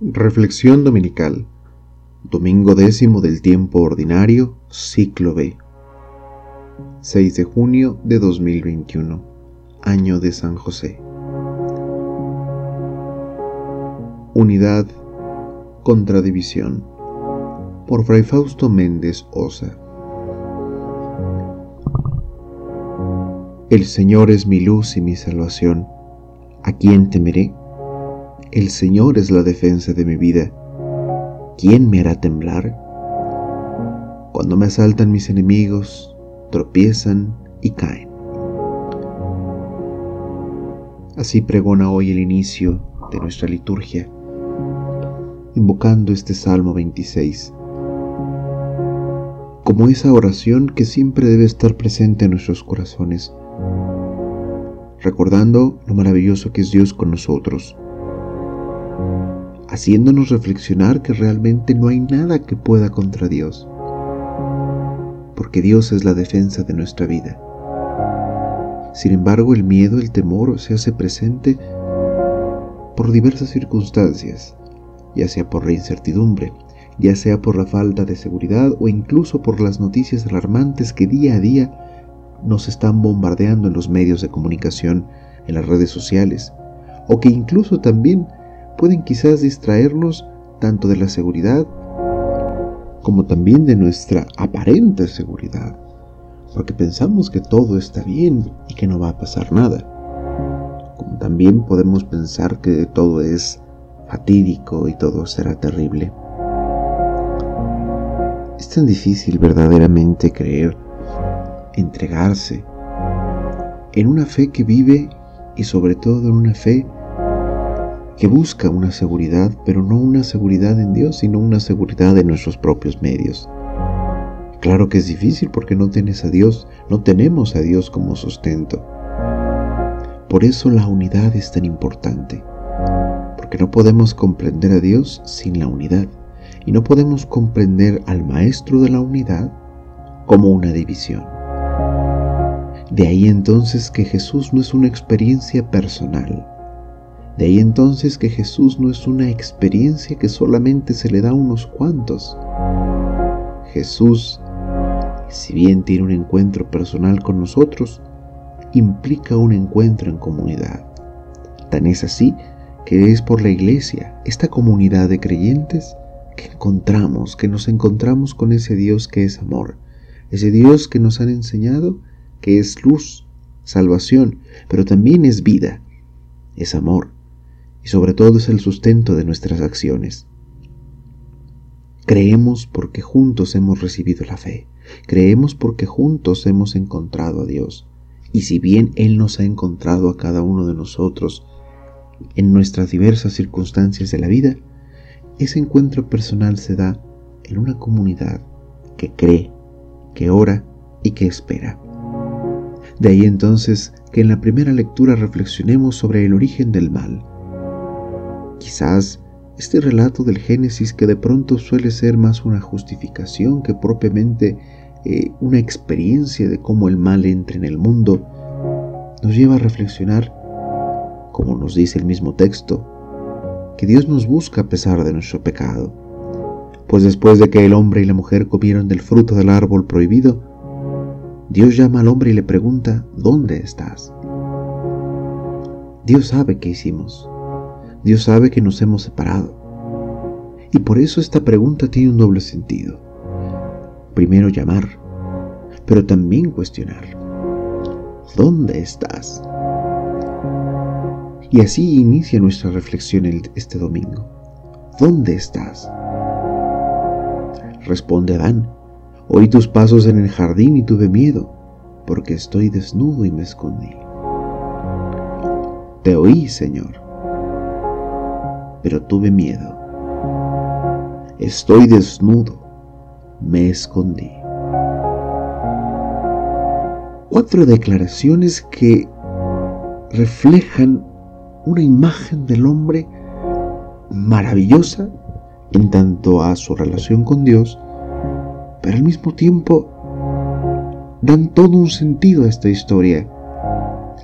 Reflexión Dominical Domingo décimo del tiempo ordinario, ciclo B 6 de junio de 2021 Año de San José Unidad contra división por Fray Fausto Méndez Osa El Señor es mi luz y mi salvación. ¿A quién temeré? El Señor es la defensa de mi vida. ¿Quién me hará temblar? Cuando me asaltan mis enemigos, tropiezan y caen. Así pregona hoy el inicio de nuestra liturgia, invocando este Salmo 26, como esa oración que siempre debe estar presente en nuestros corazones, recordando lo maravilloso que es Dios con nosotros haciéndonos reflexionar que realmente no hay nada que pueda contra Dios, porque Dios es la defensa de nuestra vida. Sin embargo, el miedo, el temor se hace presente por diversas circunstancias, ya sea por la incertidumbre, ya sea por la falta de seguridad o incluso por las noticias alarmantes que día a día nos están bombardeando en los medios de comunicación, en las redes sociales, o que incluso también pueden quizás distraernos tanto de la seguridad como también de nuestra aparente seguridad, porque pensamos que todo está bien y que no va a pasar nada. Como también podemos pensar que todo es fatídico y todo será terrible. Es tan difícil verdaderamente creer, entregarse en una fe que vive y sobre todo en una fe que busca una seguridad, pero no una seguridad en Dios, sino una seguridad en nuestros propios medios. Claro que es difícil porque no tienes a Dios, no tenemos a Dios como sustento. Por eso la unidad es tan importante, porque no podemos comprender a Dios sin la unidad, y no podemos comprender al Maestro de la unidad como una división. De ahí entonces que Jesús no es una experiencia personal, de ahí entonces que Jesús no es una experiencia que solamente se le da a unos cuantos. Jesús, si bien tiene un encuentro personal con nosotros, implica un encuentro en comunidad. Tan es así que es por la iglesia, esta comunidad de creyentes, que encontramos, que nos encontramos con ese Dios que es amor, ese Dios que nos han enseñado que es luz, salvación, pero también es vida, es amor, sobre todo es el sustento de nuestras acciones. Creemos porque juntos hemos recibido la fe, creemos porque juntos hemos encontrado a Dios, y si bien Él nos ha encontrado a cada uno de nosotros en nuestras diversas circunstancias de la vida, ese encuentro personal se da en una comunidad que cree, que ora y que espera. De ahí entonces que en la primera lectura reflexionemos sobre el origen del mal, Quizás este relato del Génesis que de pronto suele ser más una justificación que propiamente eh, una experiencia de cómo el mal entra en el mundo, nos lleva a reflexionar, como nos dice el mismo texto, que Dios nos busca a pesar de nuestro pecado. Pues después de que el hombre y la mujer comieron del fruto del árbol prohibido, Dios llama al hombre y le pregunta, ¿dónde estás? Dios sabe qué hicimos. Dios sabe que nos hemos separado. Y por eso esta pregunta tiene un doble sentido. Primero llamar, pero también cuestionar. ¿Dónde estás? Y así inicia nuestra reflexión este domingo. ¿Dónde estás? Responde Adán, oí tus pasos en el jardín y tuve miedo, porque estoy desnudo y me escondí. Te oí, Señor pero tuve miedo. Estoy desnudo, me escondí. Cuatro declaraciones que reflejan una imagen del hombre maravillosa en tanto a su relación con Dios, pero al mismo tiempo dan todo un sentido a esta historia,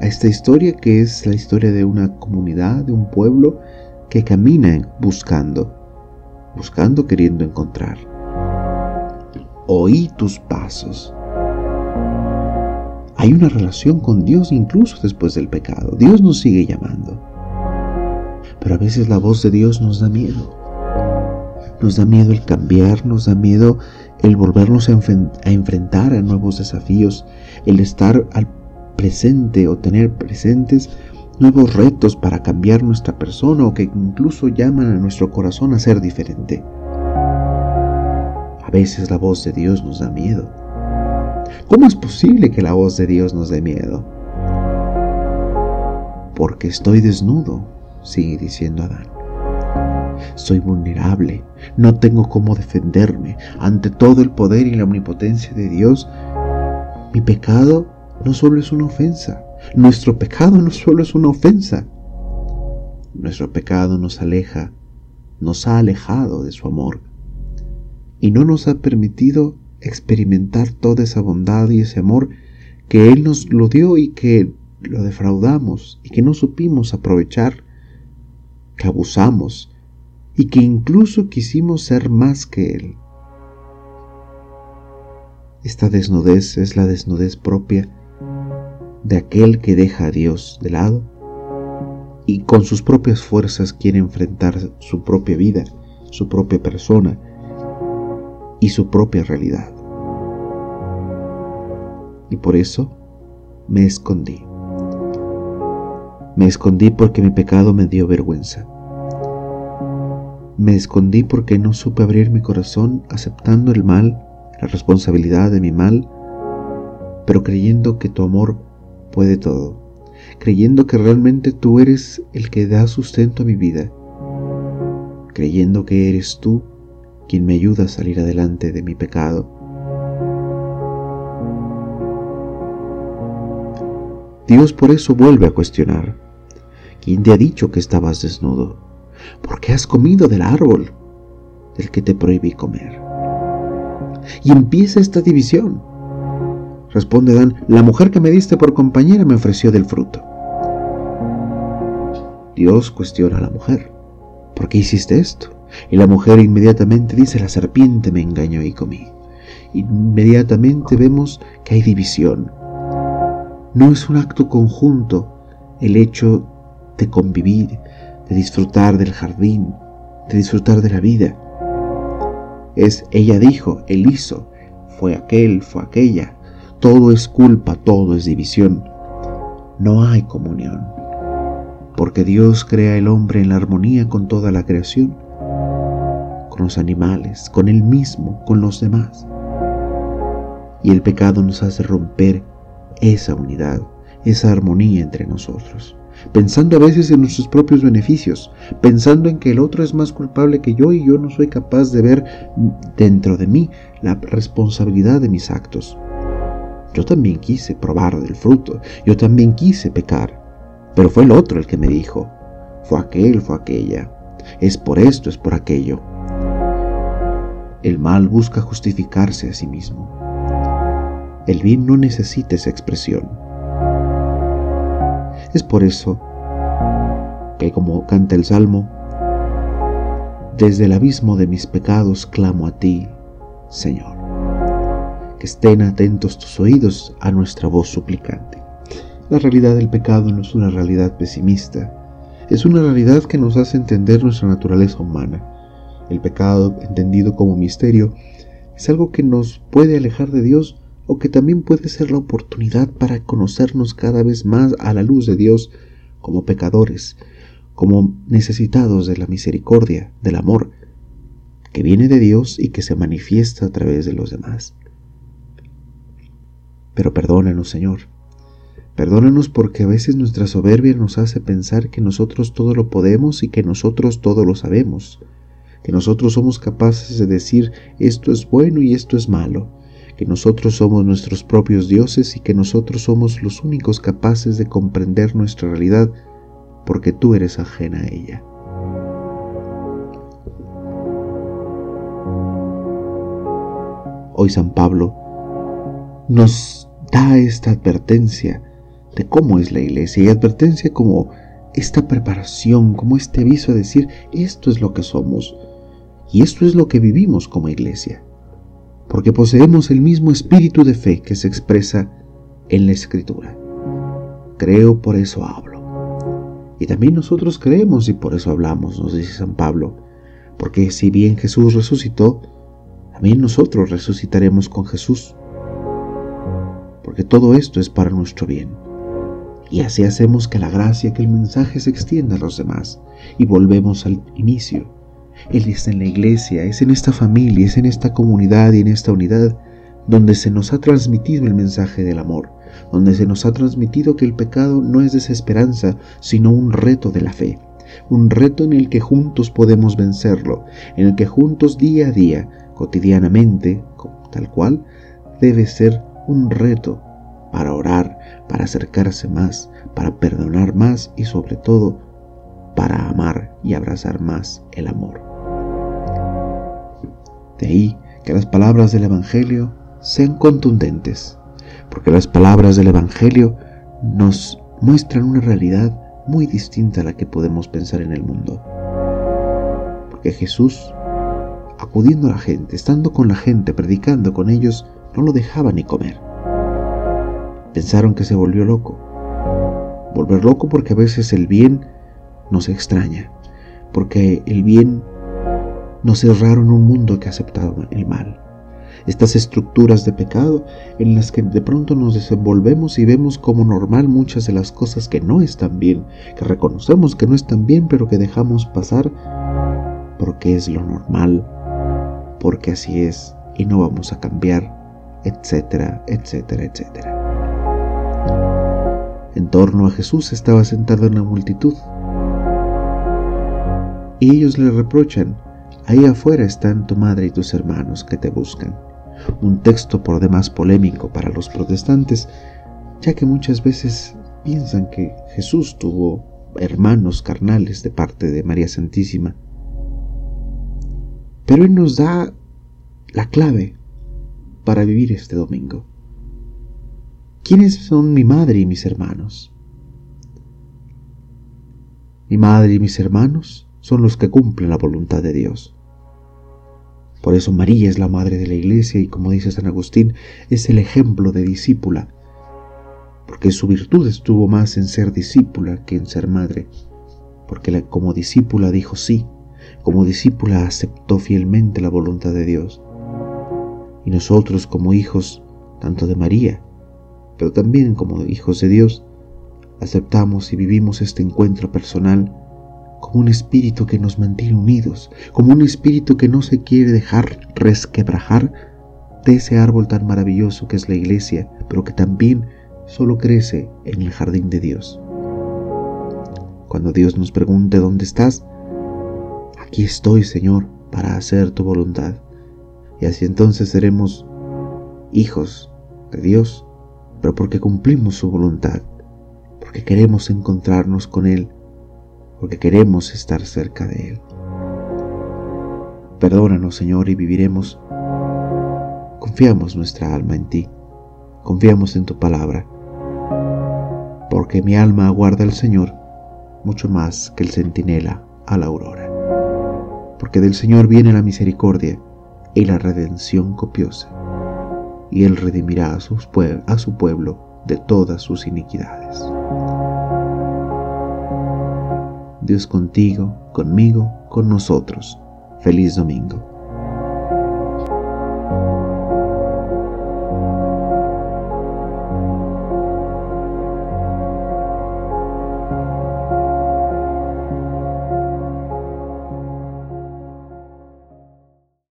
a esta historia que es la historia de una comunidad, de un pueblo, que camina buscando, buscando queriendo encontrar. Oí tus pasos. Hay una relación con Dios incluso después del pecado. Dios nos sigue llamando. Pero a veces la voz de Dios nos da miedo. Nos da miedo el cambiar, nos da miedo el volvernos a, enfrentar a nuevos desafíos, el estar al presente o tener presentes nuevos retos para cambiar nuestra persona o que incluso llaman a nuestro corazón a ser diferente. A veces la voz de Dios nos da miedo. ¿Cómo es posible que la voz de Dios nos dé miedo? Porque estoy desnudo, sigue diciendo Adán. Soy vulnerable, no tengo cómo defenderme ante todo el poder y la omnipotencia de Dios. Mi pecado no solo es una ofensa, nuestro pecado no solo es una ofensa. Nuestro pecado nos aleja, nos ha alejado de su amor y no nos ha permitido experimentar toda esa bondad y ese amor que Él nos lo dio y que lo defraudamos y que no supimos aprovechar, que abusamos y que incluso quisimos ser más que Él. Esta desnudez es la desnudez propia de aquel que deja a Dios de lado y con sus propias fuerzas quiere enfrentar su propia vida, su propia persona y su propia realidad. Y por eso me escondí. Me escondí porque mi pecado me dio vergüenza. Me escondí porque no supe abrir mi corazón aceptando el mal, la responsabilidad de mi mal, pero creyendo que tu amor puede todo, creyendo que realmente tú eres el que da sustento a mi vida, creyendo que eres tú quien me ayuda a salir adelante de mi pecado. Dios por eso vuelve a cuestionar, ¿quién te ha dicho que estabas desnudo? porque has comido del árbol del que te prohibí comer. Y empieza esta división. Responde Dan, la mujer que me diste por compañera me ofreció del fruto. Dios cuestiona a la mujer, ¿por qué hiciste esto? Y la mujer inmediatamente dice, la serpiente me engañó y comí. Inmediatamente vemos que hay división. No es un acto conjunto el hecho de convivir, de disfrutar del jardín, de disfrutar de la vida. Es ella dijo, él hizo, fue aquel, fue aquella. Todo es culpa, todo es división. No hay comunión. Porque Dios crea el hombre en la armonía con toda la creación, con los animales, con él mismo, con los demás. Y el pecado nos hace romper esa unidad, esa armonía entre nosotros pensando a veces en nuestros propios beneficios, pensando en que el otro es más culpable que yo y yo no soy capaz de ver dentro de mí la responsabilidad de mis actos. Yo también quise probar del fruto, yo también quise pecar, pero fue el otro el que me dijo, fue aquel, fue aquella, es por esto, es por aquello. El mal busca justificarse a sí mismo. El bien no necesita esa expresión. Es por eso que como canta el Salmo, desde el abismo de mis pecados clamo a ti, Señor. Que estén atentos tus oídos a nuestra voz suplicante. La realidad del pecado no es una realidad pesimista, es una realidad que nos hace entender nuestra naturaleza humana. El pecado, entendido como misterio, es algo que nos puede alejar de Dios o que también puede ser la oportunidad para conocernos cada vez más a la luz de Dios como pecadores, como necesitados de la misericordia, del amor, que viene de Dios y que se manifiesta a través de los demás. Pero perdónanos, Señor. Perdónanos porque a veces nuestra soberbia nos hace pensar que nosotros todo lo podemos y que nosotros todo lo sabemos, que nosotros somos capaces de decir esto es bueno y esto es malo, que nosotros somos nuestros propios dioses y que nosotros somos los únicos capaces de comprender nuestra realidad porque tú eres ajena a ella. Hoy San Pablo nos da esta advertencia de cómo es la iglesia y advertencia como esta preparación, como este aviso a decir, esto es lo que somos y esto es lo que vivimos como iglesia, porque poseemos el mismo espíritu de fe que se expresa en la escritura. Creo, por eso hablo. Y también nosotros creemos y por eso hablamos, nos dice San Pablo, porque si bien Jesús resucitó, también nosotros resucitaremos con Jesús, porque todo esto es para nuestro bien. Y así hacemos que la gracia, que el mensaje se extienda a los demás. Y volvemos al inicio. Él está en la iglesia, es en esta familia, es en esta comunidad y en esta unidad donde se nos ha transmitido el mensaje del amor, donde se nos ha transmitido que el pecado no es desesperanza, sino un reto de la fe, un reto en el que juntos podemos vencerlo, en el que juntos día a día, cotidianamente, tal cual, debe ser un reto para orar, para acercarse más, para perdonar más y sobre todo para amar y abrazar más el amor. De ahí que las palabras del Evangelio sean contundentes, porque las palabras del Evangelio nos muestran una realidad muy distinta a la que podemos pensar en el mundo. Porque Jesús, acudiendo a la gente, estando con la gente, predicando con ellos, no lo dejaba ni comer. Pensaron que se volvió loco. Volver loco porque a veces el bien nos extraña, porque el bien nos es raro en un mundo que ha aceptado el mal. Estas estructuras de pecado en las que de pronto nos desenvolvemos y vemos como normal muchas de las cosas que no están bien, que reconocemos que no están bien, pero que dejamos pasar porque es lo normal, porque así es y no vamos a cambiar, etcétera, etcétera, etcétera. En torno a Jesús estaba sentada una multitud. Y ellos le reprochan, ahí afuera están tu madre y tus hermanos que te buscan. Un texto por demás polémico para los protestantes, ya que muchas veces piensan que Jesús tuvo hermanos carnales de parte de María Santísima. Pero Él nos da la clave para vivir este domingo. ¿Quiénes son mi madre y mis hermanos? Mi madre y mis hermanos son los que cumplen la voluntad de Dios. Por eso María es la madre de la iglesia y como dice San Agustín, es el ejemplo de discípula, porque su virtud estuvo más en ser discípula que en ser madre, porque como discípula dijo sí, como discípula aceptó fielmente la voluntad de Dios. Y nosotros como hijos, tanto de María pero también como hijos de Dios, aceptamos y vivimos este encuentro personal como un espíritu que nos mantiene unidos, como un espíritu que no se quiere dejar resquebrajar de ese árbol tan maravilloso que es la iglesia, pero que también solo crece en el jardín de Dios. Cuando Dios nos pregunte dónde estás, aquí estoy, Señor, para hacer tu voluntad. Y así entonces seremos hijos de Dios pero porque cumplimos su voluntad, porque queremos encontrarnos con Él, porque queremos estar cerca de Él. Perdónanos, Señor, y viviremos. Confiamos nuestra alma en ti, confiamos en tu palabra, porque mi alma aguarda al Señor mucho más que el centinela a la aurora, porque del Señor viene la misericordia y la redención copiosa y Él redimirá a, su pueblo de todas sus iniquidades. Dios contigo, conmigo, con nosotros. Feliz domingo.